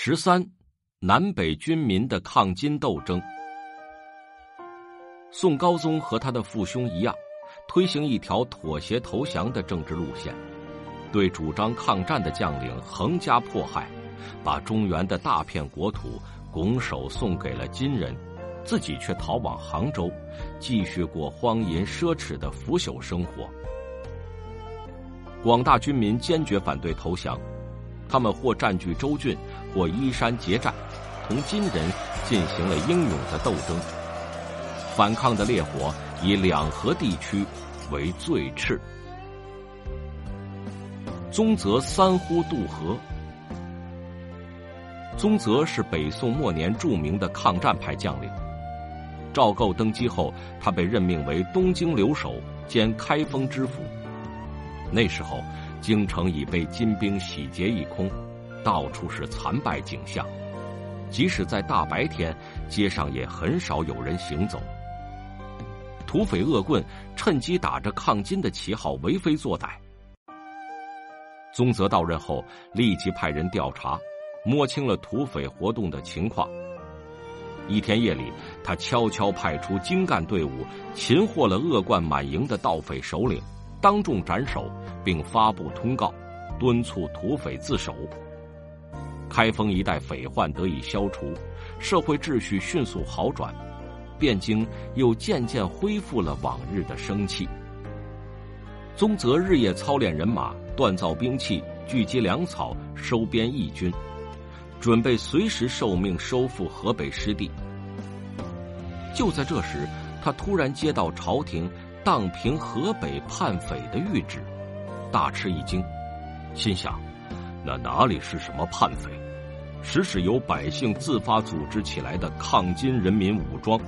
十三，南北军民的抗金斗争。宋高宗和他的父兄一样，推行一条妥协投降的政治路线，对主张抗战的将领横加迫害，把中原的大片国土拱手送给了金人，自己却逃往杭州，继续过荒淫奢侈的腐朽生活。广大军民坚决反对投降。他们或占据州郡，或依山结寨，同金人进行了英勇的斗争。反抗的烈火以两河地区为最炽。宗泽三呼渡河。宗泽是北宋末年著名的抗战派将领。赵构登基后，他被任命为东京留守兼开封知府。那时候。京城已被金兵洗劫一空，到处是残败景象。即使在大白天，街上也很少有人行走。土匪恶棍趁机打着抗金的旗号为非作歹。宗泽到任后，立即派人调查，摸清了土匪活动的情况。一天夜里，他悄悄派出精干队伍，擒获了恶贯满盈的盗匪首领。当众斩首，并发布通告，敦促土匪自首。开封一带匪患得以消除，社会秩序迅速好转，汴京又渐渐恢复了往日的生气。宗泽日夜操练人马，锻造兵器，聚集粮草，收编义军，准备随时受命收复河北失地。就在这时，他突然接到朝廷。荡平河北叛匪的谕旨，大吃一惊，心想：那哪里是什么叛匪，实是由百姓自发组织起来的抗金人民武装。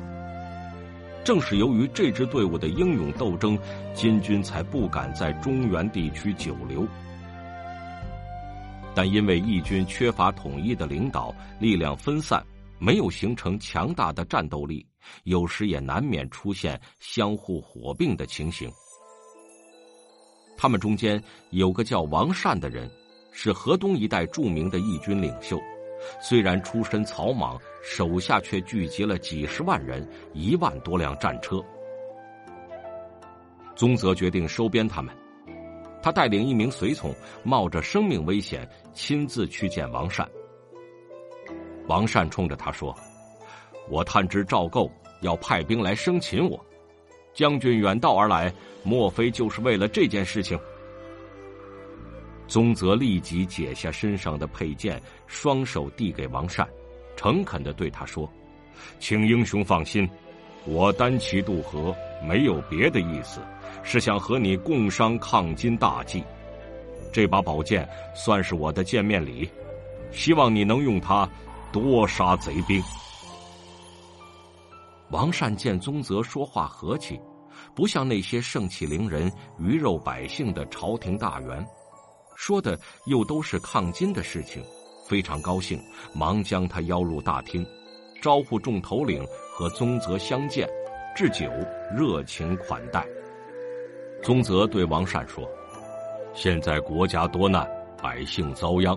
正是由于这支队伍的英勇斗争，金军才不敢在中原地区久留。但因为义军缺乏统一的领导，力量分散，没有形成强大的战斗力。有时也难免出现相互火并的情形。他们中间有个叫王善的人，是河东一带著名的义军领袖。虽然出身草莽，手下却聚集了几十万人、一万多辆战车。宗泽决定收编他们，他带领一名随从，冒着生命危险，亲自去见王善。王善冲着他说。我探知赵构要派兵来生擒我，将军远道而来，莫非就是为了这件事情？宗泽立即解下身上的佩剑，双手递给王善，诚恳的对他说：“请英雄放心，我单骑渡河没有别的意思，是想和你共商抗金大计。这把宝剑算是我的见面礼，希望你能用它多杀贼兵。”王善见宗泽说话和气，不像那些盛气凌人、鱼肉百姓的朝廷大员，说的又都是抗金的事情，非常高兴，忙将他邀入大厅，招呼众头领和宗泽相见，置酒热情款待。宗泽对王善说：“现在国家多难，百姓遭殃，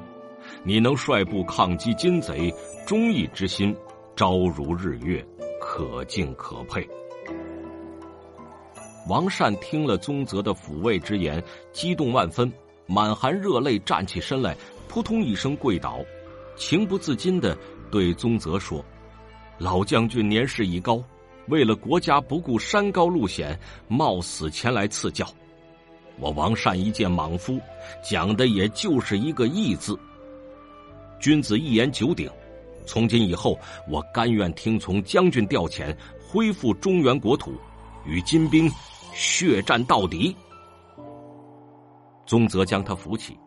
你能率部抗击金贼，忠义之心昭如日月。”可敬可佩。王善听了宗泽的抚慰之言，激动万分，满含热泪，站起身来，扑通一声跪倒，情不自禁的对宗泽说：“老将军年事已高，为了国家不顾山高路险，冒死前来赐教。我王善一介莽夫，讲的也就是一个义字。君子一言九鼎。”从今以后，我甘愿听从将军调遣，恢复中原国土，与金兵血战到底。宗泽将他扶起。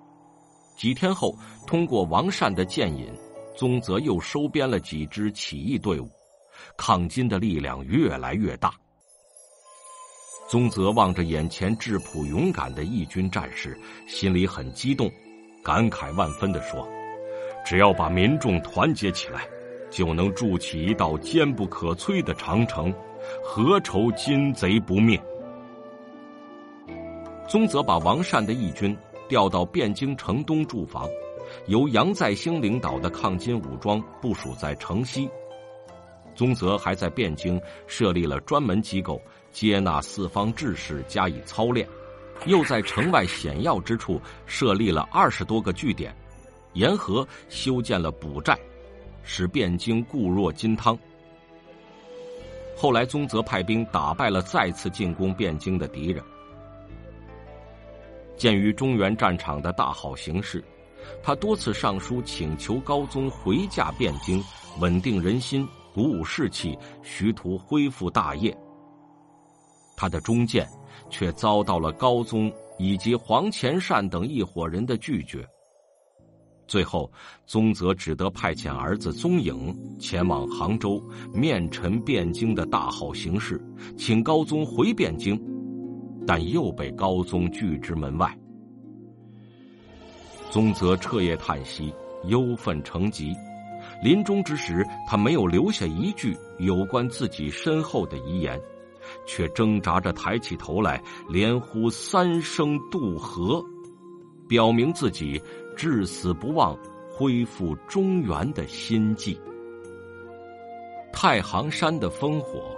几天后，通过王善的建引，宗泽又收编了几支起义队伍，抗金的力量越来越大。宗泽望着眼前质朴勇敢的义军战士，心里很激动，感慨万分的说。只要把民众团结起来，就能筑起一道坚不可摧的长城，何愁金贼不灭？宗泽把王善的义军调到汴京城东驻防，由杨再兴领导的抗金武装部署在城西。宗泽还在汴京设立了专门机构，接纳四方志士加以操练，又在城外险要之处设立了二十多个据点，沿河修建了补寨，使汴京固若金汤。后来，宗泽派兵打败了再次进攻汴京的敌人。鉴于中原战场的大好形势，他多次上书请求高宗回驾汴京，稳定人心。鼓舞士气，徐图恢复大业。他的忠谏却遭到了高宗以及黄潜善等一伙人的拒绝。最后，宗泽只得派遣儿子宗颖前往杭州，面陈汴京的大好形势，请高宗回汴京，但又被高宗拒之门外。宗泽彻夜叹息，忧愤成疾。临终之时，他没有留下一句有关自己身后的遗言，却挣扎着抬起头来，连呼三声“渡河”，表明自己至死不忘恢复中原的心迹。太行山的烽火。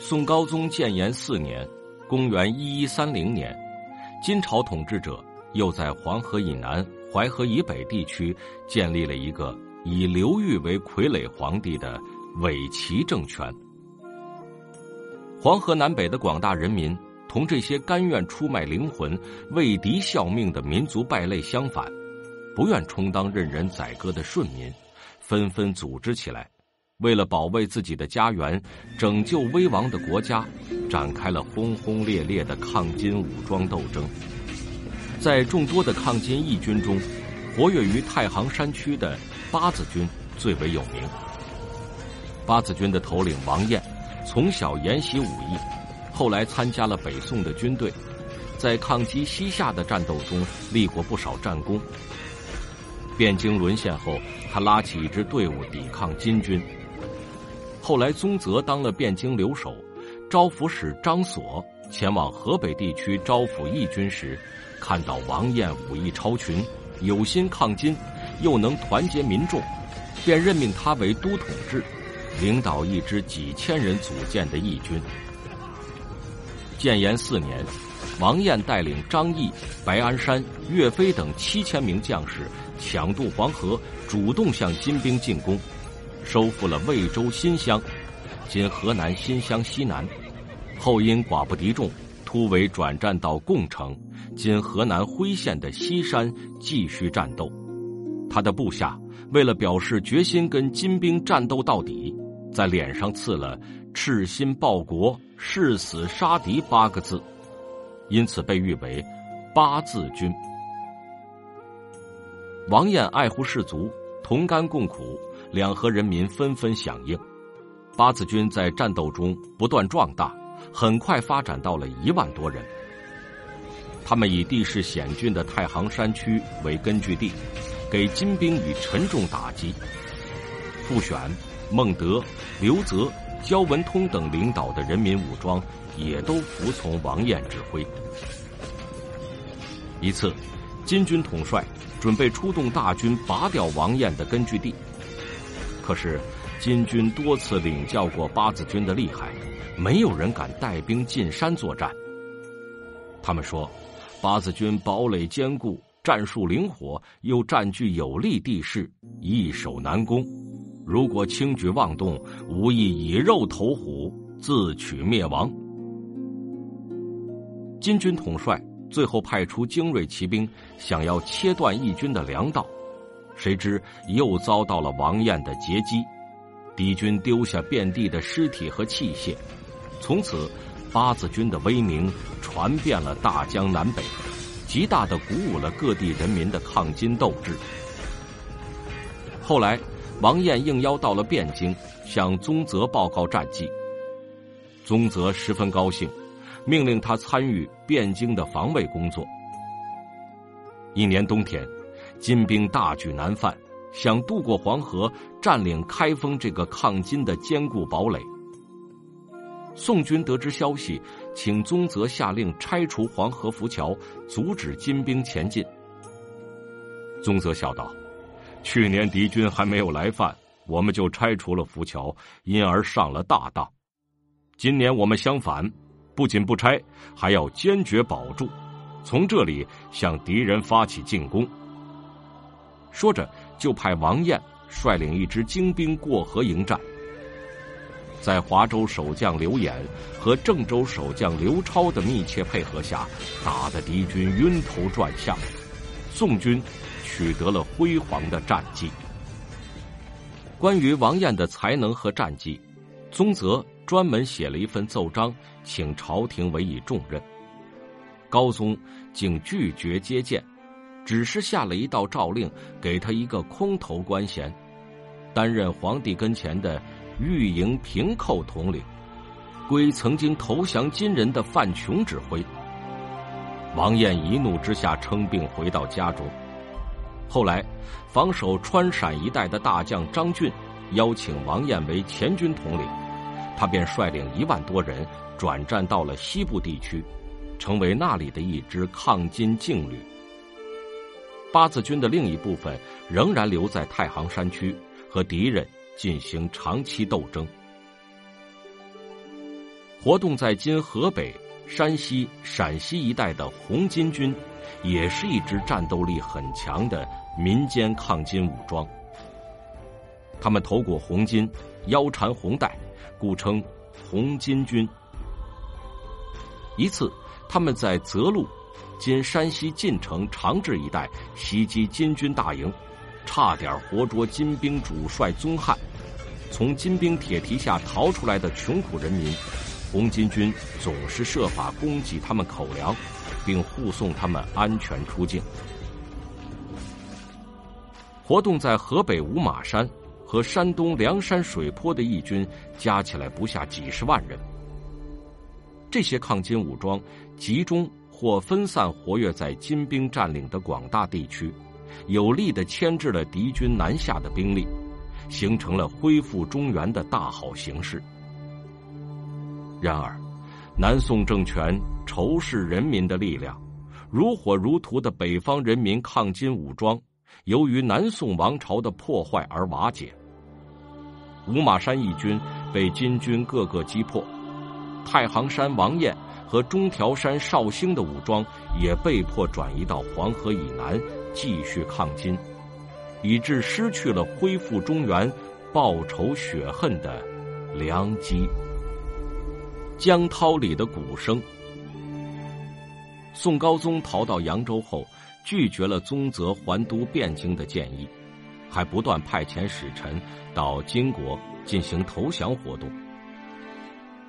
宋高宗建炎四年（公元一一三零年），金朝统治者又在黄河以南。淮河以北地区建立了一个以刘裕为傀儡皇帝的伪齐政权。黄河南北的广大人民同这些甘愿出卖灵魂、为敌效命的民族败类相反，不愿充当任人宰割的顺民，纷纷组织起来，为了保卫自己的家园、拯救危亡的国家，展开了轰轰烈烈的抗金武装斗争。在众多的抗金义军中，活跃于太行山区的八字军最为有名。八字军的头领王彦，从小研习武艺，后来参加了北宋的军队，在抗击西夏的战斗中立过不少战功。汴京沦陷后，他拉起一支队伍抵抗金军。后来宗泽当了汴京留守，招抚使张所前往河北地区招抚义军时。看到王彦武艺超群，有心抗金，又能团结民众，便任命他为都统制，领导一支几千人组建的义军。建炎四年，王彦带领张毅、白安山、岳飞等七千名将士抢渡黄河，主动向金兵进攻，收复了魏州新乡（今河南新乡西南），后因寡不敌众。突围转战到贡城（今河南辉县的西山），继续战斗。他的部下为了表示决心跟金兵战斗到底，在脸上刺了“赤心报国，誓死杀敌”八个字，因此被誉为“八字军”。王彦爱护士卒，同甘共苦，两河人民纷纷响应。八字军在战斗中不断壮大。很快发展到了一万多人。他们以地势险峻的太行山区为根据地，给金兵以沉重打击。傅选、孟德、刘泽、焦文通等领导的人民武装也都服从王彦指挥。一次，金军统帅准备出动大军拔掉王彦的根据地，可是金军多次领教过八字军的厉害。没有人敢带兵进山作战。他们说，八字军堡垒坚固，战术灵活，又占据有利地势，易守难攻。如果轻举妄动，无异以肉投虎，自取灭亡。金军统帅最后派出精锐骑兵，想要切断义军的粮道，谁知又遭到了王彦的截击，敌军丢下遍地的尸体和器械。从此，八字军的威名传遍了大江南北，极大的鼓舞了各地人民的抗金斗志。后来，王彦应邀到了汴京，向宗泽报告战绩。宗泽十分高兴，命令他参与汴京的防卫工作。一年冬天，金兵大举南犯，想渡过黄河，占领开封这个抗金的坚固堡垒。宋军得知消息，请宗泽下令拆除黄河浮桥，阻止金兵前进。宗泽笑道：“去年敌军还没有来犯，我们就拆除了浮桥，因而上了大当。今年我们相反，不仅不拆，还要坚决保住，从这里向敌人发起进攻。”说着，就派王彦率领一支精兵过河迎战。在华州守将刘演和郑州守将刘超的密切配合下，打得敌军晕头转向，宋军取得了辉煌的战绩。关于王彦的才能和战绩，宗泽专门写了一份奏章，请朝廷委以重任。高宗竟拒绝接见，只是下了一道诏令，给他一个空头官衔，担任皇帝跟前的。御营平寇统领，归曾经投降金人的范琼指挥。王彦一怒之下称病回到家中。后来，防守川陕一带的大将张俊邀请王彦为前军统领，他便率领一万多人转战到了西部地区，成为那里的一支抗金劲旅。八字军的另一部分仍然留在太行山区和敌人。进行长期斗争，活动在今河北、山西、陕西一带的红巾军，也是一支战斗力很强的民间抗金武装。他们头裹红巾，腰缠红带，故称红巾军。一次，他们在泽路（今山西晋城长治一带）袭击金军大营。差点活捉金兵主帅宗翰，从金兵铁蹄下逃出来的穷苦人民，红巾军总是设法供给他们口粮，并护送他们安全出境。活动在河北五马山和山东梁山水泊的义军加起来不下几十万人。这些抗金武装集中或分散活跃在金兵占领的广大地区。有力的牵制了敌军南下的兵力，形成了恢复中原的大好形势。然而，南宋政权仇视人民的力量，如火如荼的北方人民抗金武装，由于南宋王朝的破坏而瓦解。五马山义军被金军各个击破，太行山王彦和中条山绍兴的武装也被迫转移到黄河以南。继续抗金，以致失去了恢复中原、报仇雪恨的良机。江涛里的鼓声。宋高宗逃到扬州后，拒绝了宗泽还都汴京的建议，还不断派遣使臣到金国进行投降活动。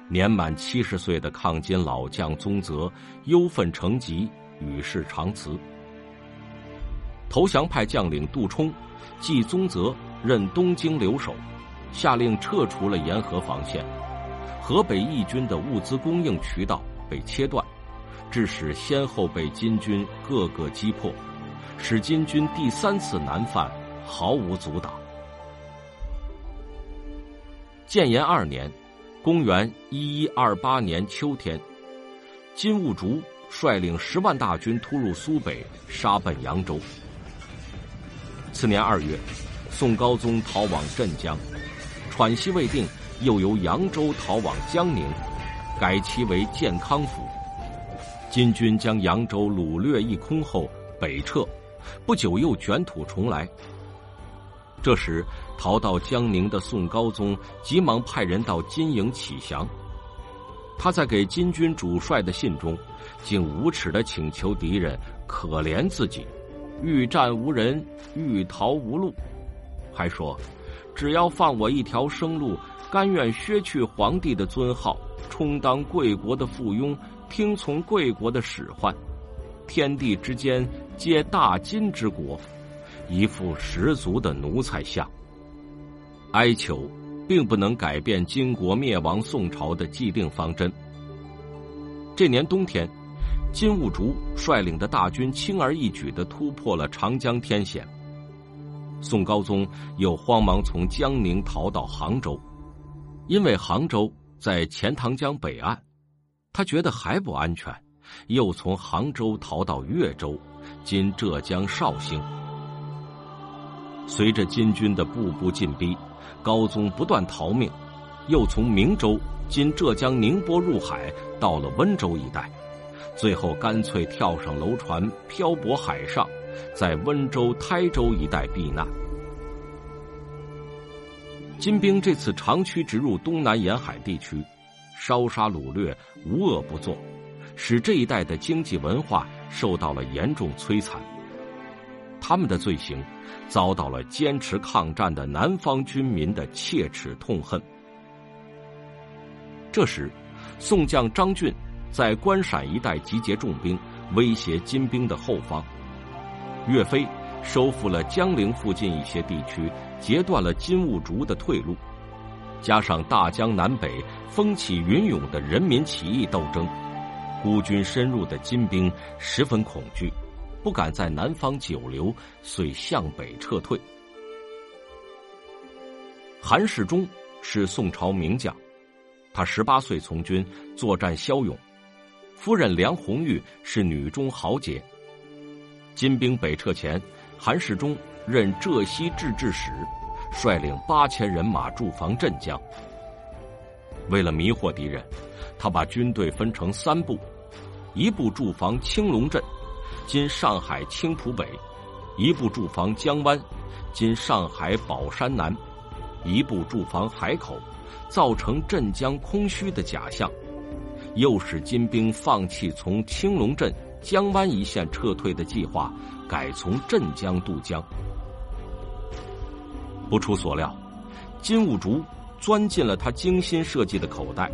年满七十岁的抗金老将宗泽忧愤成疾，与世长辞。投降派将领杜充，继宗泽任东京留守，下令撤除了沿河防线，河北义军的物资供应渠道被切断，致使先后被金军各个击破，使金军第三次南犯毫无阻挡。建炎二年，公元一一二八年秋天，金兀术率领十万大军突入苏北，杀奔扬州。次年二月，宋高宗逃往镇江，喘息未定，又由扬州逃往江宁，改其为建康府。金军将扬州掳掠一空后北撤，不久又卷土重来。这时，逃到江宁的宋高宗急忙派人到金营启降。他在给金军主帅的信中，竟无耻的请求敌人可怜自己。欲战无人，欲逃无路，还说：“只要放我一条生路，甘愿削去皇帝的尊号，充当贵国的附庸，听从贵国的使唤。天地之间皆大金之国，一副十足的奴才相。”哀求，并不能改变金国灭亡宋朝的既定方针。这年冬天。金兀术率领的大军轻而易举的突破了长江天险。宋高宗又慌忙从江宁逃到杭州，因为杭州在钱塘江北岸，他觉得还不安全，又从杭州逃到越州（今浙江绍兴）。随着金军的步步进逼，高宗不断逃命，又从明州（今浙江宁波）入海，到了温州一带，最后干脆跳上楼船漂泊海上，在温州、台州一带避难。金兵这次长驱直入东南沿海地区，烧杀掳掠，无恶不作，使这一带的经济文化受到了严重摧残。他们的罪行，遭到了坚持抗战的南方军民的切齿痛恨。这时，宋将张俊在关陕一带集结重兵，威胁金兵的后方。岳飞收复了江陵附近一些地区。截断了金兀术的退路，加上大江南北风起云涌的人民起义斗争，孤军深入的金兵十分恐惧，不敢在南方久留，遂向北撤退。韩世忠是宋朝名将，他十八岁从军，作战骁勇。夫人梁红玉是女中豪杰。金兵北撤前，韩世忠。任浙西制置使，率领八千人马驻防镇江。为了迷惑敌人，他把军队分成三部：一部驻防青龙镇（今上海青浦北），一部驻防江湾（今上海宝山南），一部驻防海口，造成镇江空虚的假象，又使金兵放弃从青龙镇、江湾一线撤退的计划，改从镇江渡江。不出所料，金兀术钻进了他精心设计的口袋。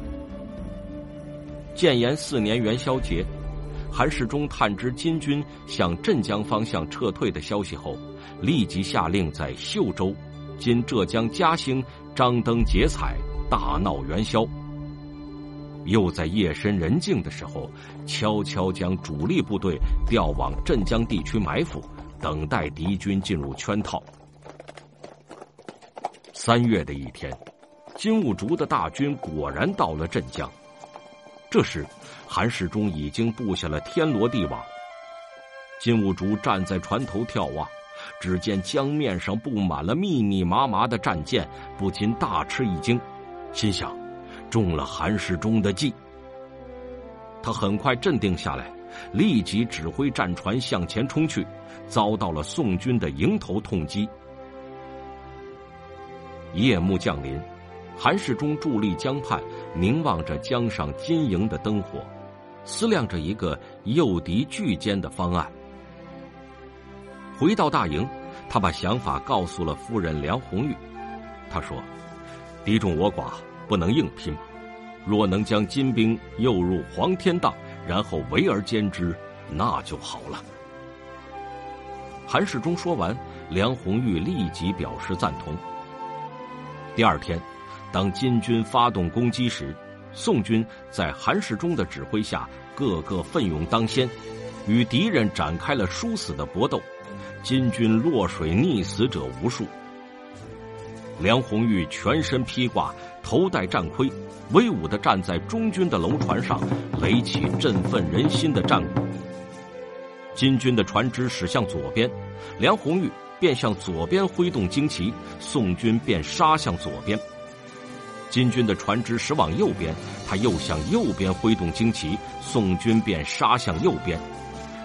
建炎四年元宵节，韩世忠探知金军向镇江方向撤退的消息后，立即下令在秀州（今浙江嘉兴）张灯结彩，大闹元宵。又在夜深人静的时候，悄悄将主力部队调往镇江地区埋伏，等待敌军进入圈套。三月的一天，金兀术的大军果然到了镇江。这时，韩世忠已经布下了天罗地网。金兀术站在船头眺望，只见江面上布满了密密麻麻的战舰，不禁大吃一惊，心想：中了韩世忠的计。他很快镇定下来，立即指挥战船向前冲去，遭到了宋军的迎头痛击。夜幕降临，韩世忠伫立江畔，凝望着江上金莹的灯火，思量着一个诱敌拒歼的方案。回到大营，他把想法告诉了夫人梁红玉。他说：“敌众我寡，不能硬拼。若能将金兵诱入黄天荡，然后围而歼之，那就好了。”韩世忠说完，梁红玉立即表示赞同。第二天，当金军发动攻击时，宋军在韩世忠的指挥下，个个奋勇当先，与敌人展开了殊死的搏斗。金军落水溺死者无数。梁红玉全身披挂，头戴战盔，威武的站在中军的楼船上，擂起振奋人心的战鼓。金军的船只驶向左边，梁红玉。便向左边挥动旌旗，宋军便杀向左边。金军的船只驶往右边，他又向右边挥动旌旗，宋军便杀向右边，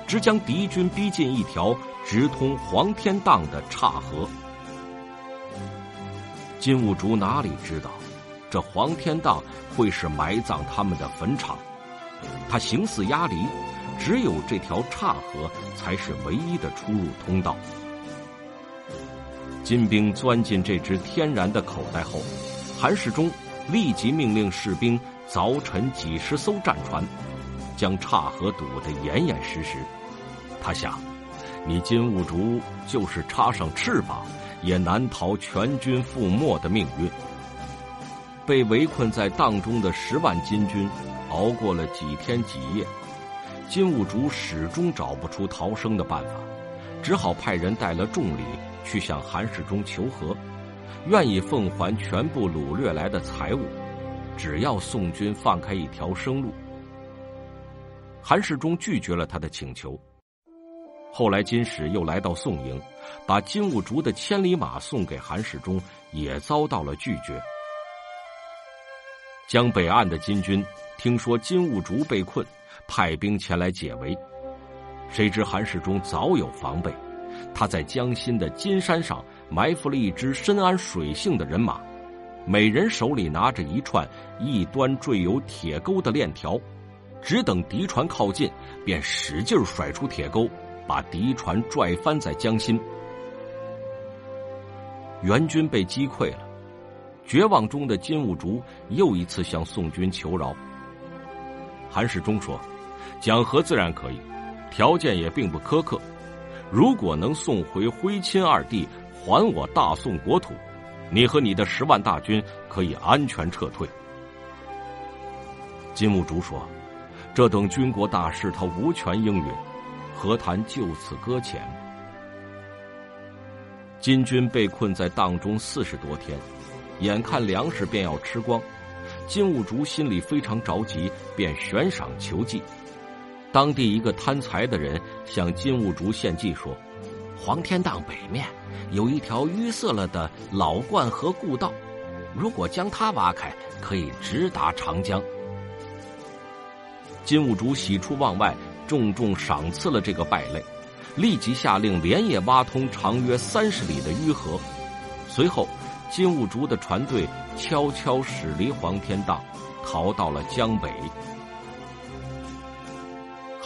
直将敌军逼近一条直通黄天荡的岔河。金兀术哪里知道，这黄天荡会是埋葬他们的坟场？他形似鸭梨，只有这条岔河才是唯一的出入通道。金兵钻进这只天然的口袋后，韩世忠立即命令士兵凿沉几十艘战船，将岔河堵得严严实实。他想，你金兀术就是插上翅膀，也难逃全军覆没的命运。被围困在荡中的十万金军，熬过了几天几夜，金兀术始终找不出逃生的办法，只好派人带了重礼。去向韩世忠求和，愿意奉还全部掳掠来的财物，只要宋军放开一条生路。韩世忠拒绝了他的请求。后来金使又来到宋营，把金兀术的千里马送给韩世忠，也遭到了拒绝。江北岸的金军听说金兀术被困，派兵前来解围。谁知韩世忠早有防备，他在江心的金山上埋伏了一支深谙水性的人马，每人手里拿着一串一端缀有铁钩的链条，只等敌船靠近，便使劲甩出铁钩，把敌船拽翻在江心。援军被击溃了，绝望中的金兀术又一次向宋军求饶。韩世忠说：“讲和自然可以。”条件也并不苛刻，如果能送回徽钦二帝，还我大宋国土，你和你的十万大军可以安全撤退。金兀术说：“这等军国大事，他无权应允，何谈就此搁浅？”金军被困在当中四十多天，眼看粮食便要吃光，金兀术心里非常着急，便悬赏求计。当地一个贪财的人向金兀术献计说：“黄天荡北面有一条淤塞了的老灌河故道，如果将它挖开，可以直达长江。”金兀术喜出望外，重重赏赐了这个败类，立即下令连夜挖通长约三十里的淤河。随后，金兀术的船队悄悄驶离黄天荡，逃到了江北。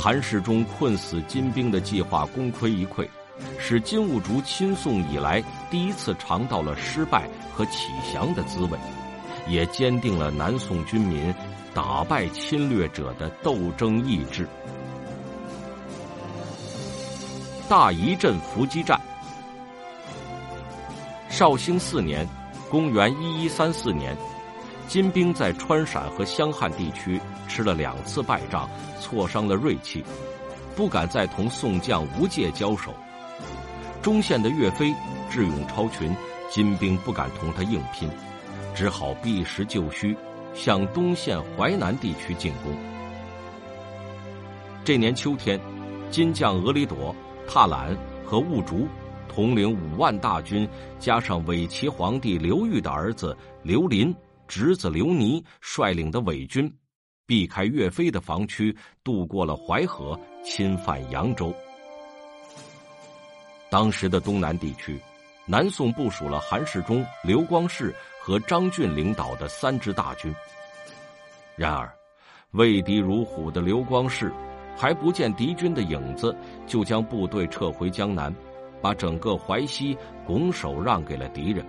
韩世忠困死金兵的计划功亏一篑，使金兀术亲宋以来第一次尝到了失败和启降的滋味，也坚定了南宋军民打败侵略者的斗争意志。大仪镇伏击战。绍兴四年，公元一一三四年。金兵在川陕和湘汉地区吃了两次败仗，挫伤了锐气，不敢再同宋将吴介交手。中线的岳飞智勇超群，金兵不敢同他硬拼，只好避实就虚，向东线淮南地区进攻。这年秋天，金将额里朵、踏懒和兀竹统领五万大军，加上伪齐皇帝刘裕的儿子刘林。侄子刘尼率领的伪军，避开岳飞的防区，渡过了淮河，侵犯扬州。当时的东南地区，南宋部署了韩世忠、刘光世和张俊领导的三支大军。然而，畏敌如虎的刘光世还不见敌军的影子，就将部队撤回江南，把整个淮西拱手让给了敌人。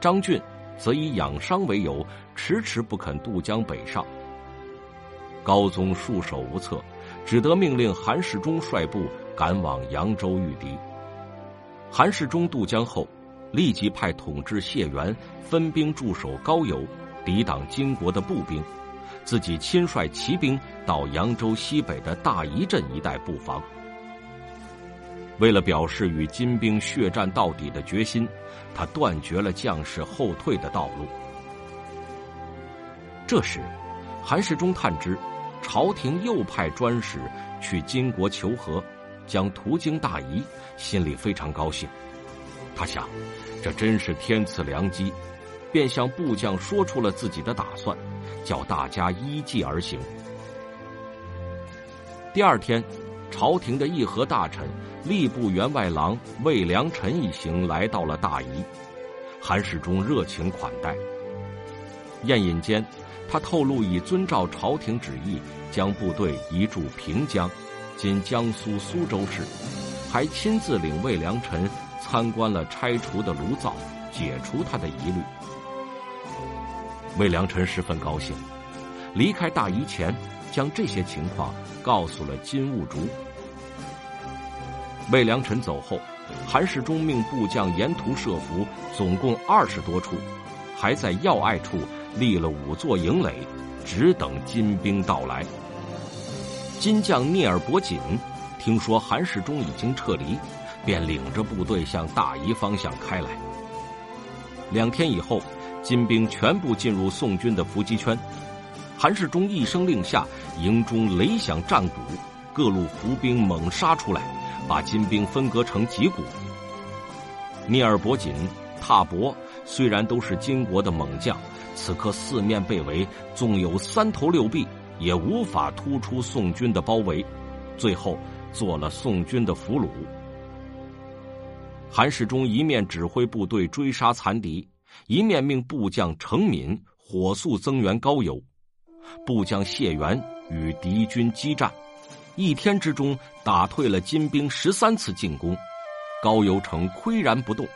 张俊。则以养伤为由，迟迟不肯渡江北上。高宗束手无策，只得命令韩世忠率部赶往扬州御敌。韩世忠渡江后，立即派统制谢元分兵驻守高邮，抵挡金国的步兵，自己亲率骑兵到扬州西北的大仪镇一带布防。为了表示与金兵血战到底的决心，他断绝了将士后退的道路。这时，韩世忠探知朝廷又派专使去金国求和，将途经大夷，心里非常高兴。他想，这真是天赐良机，便向部将说出了自己的打算，叫大家依计而行。第二天。朝廷的议和大臣、吏部员外郎魏良臣一行来到了大邑，韩世忠热情款待。宴饮间，他透露已遵照朝廷旨意，将部队移驻平江（今江苏苏州市），还亲自领魏良臣参观了拆除的炉灶，解除他的疑虑。魏良臣十分高兴，离开大邑前。将这些情况告诉了金兀术。魏良臣走后，韩世忠命部将沿途设伏，总共二十多处，还在要隘处立了五座营垒，只等金兵到来。金将聂尔伯锦听说韩世忠已经撤离，便领着部队向大夷方向开来。两天以后，金兵全部进入宋军的伏击圈。韩世忠一声令下，营中雷响战鼓，各路伏兵猛杀出来，把金兵分割成几股。聂尔伯锦、踏伯虽然都是金国的猛将，此刻四面被围，纵有三头六臂，也无法突出宋军的包围，最后做了宋军的俘虏。韩世忠一面指挥部队追杀残敌，一面命部将程敏火速增援高邮。部将谢元与敌军激战，一天之中打退了金兵十三次进攻，高邮城岿然不动。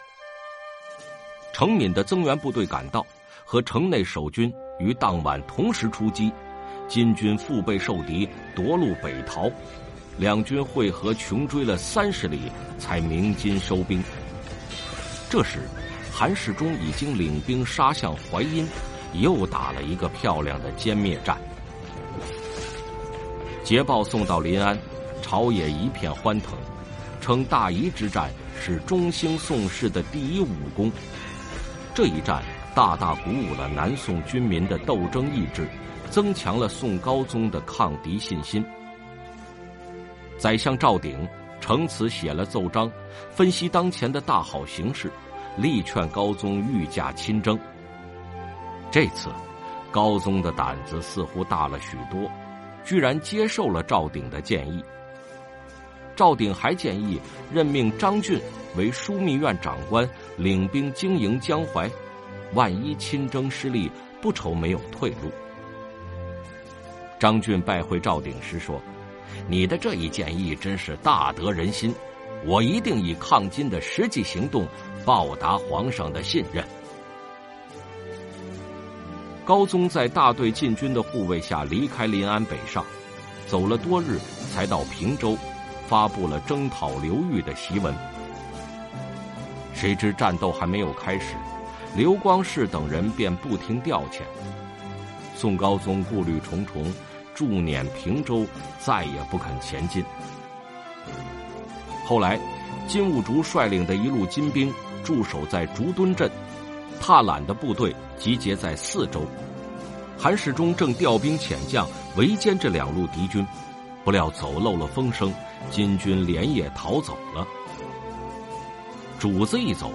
程敏的增援部队赶到，和城内守军于当晚同时出击，金军腹背受敌，夺路北逃。两军会合，穷追了三十里，才鸣金收兵。这时，韩世忠已经领兵杀向淮阴，又打了一个漂亮的歼灭战。捷报送到临安，朝野一片欢腾，称大宜之战是中兴宋氏的第一武功。这一战大大鼓舞了南宋军民的斗争意志，增强了宋高宗的抗敌信心。宰相赵鼎乘此写了奏章，分析当前的大好形势，力劝高宗御驾亲征。这次，高宗的胆子似乎大了许多，居然接受了赵鼎的建议。赵鼎还建议任命张俊为枢密院长官，领兵经营江淮，万一亲征失利，不愁没有退路。张俊拜会赵鼎时说。你的这一建议真是大得人心，我一定以抗金的实际行动报答皇上的信任。高宗在大队禁军的护卫下离开临安北上，走了多日才到平州，发布了征讨刘裕的檄文。谁知战斗还没有开始，刘光世等人便不听调遣，宋高宗顾虑重重。驻撵平州，再也不肯前进。后来，金兀术率领的一路金兵驻守在竹墩镇，踏懒的部队集结在四周。韩世忠正调兵遣将围歼这两路敌军，不料走漏了风声，金军连夜逃走了。主子一走，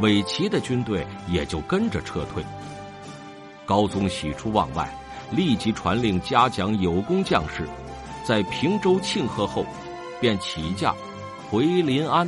韦齐的军队也就跟着撤退。高宗喜出望外。立即传令嘉奖有功将士，在平州庆贺后，便起驾回临安。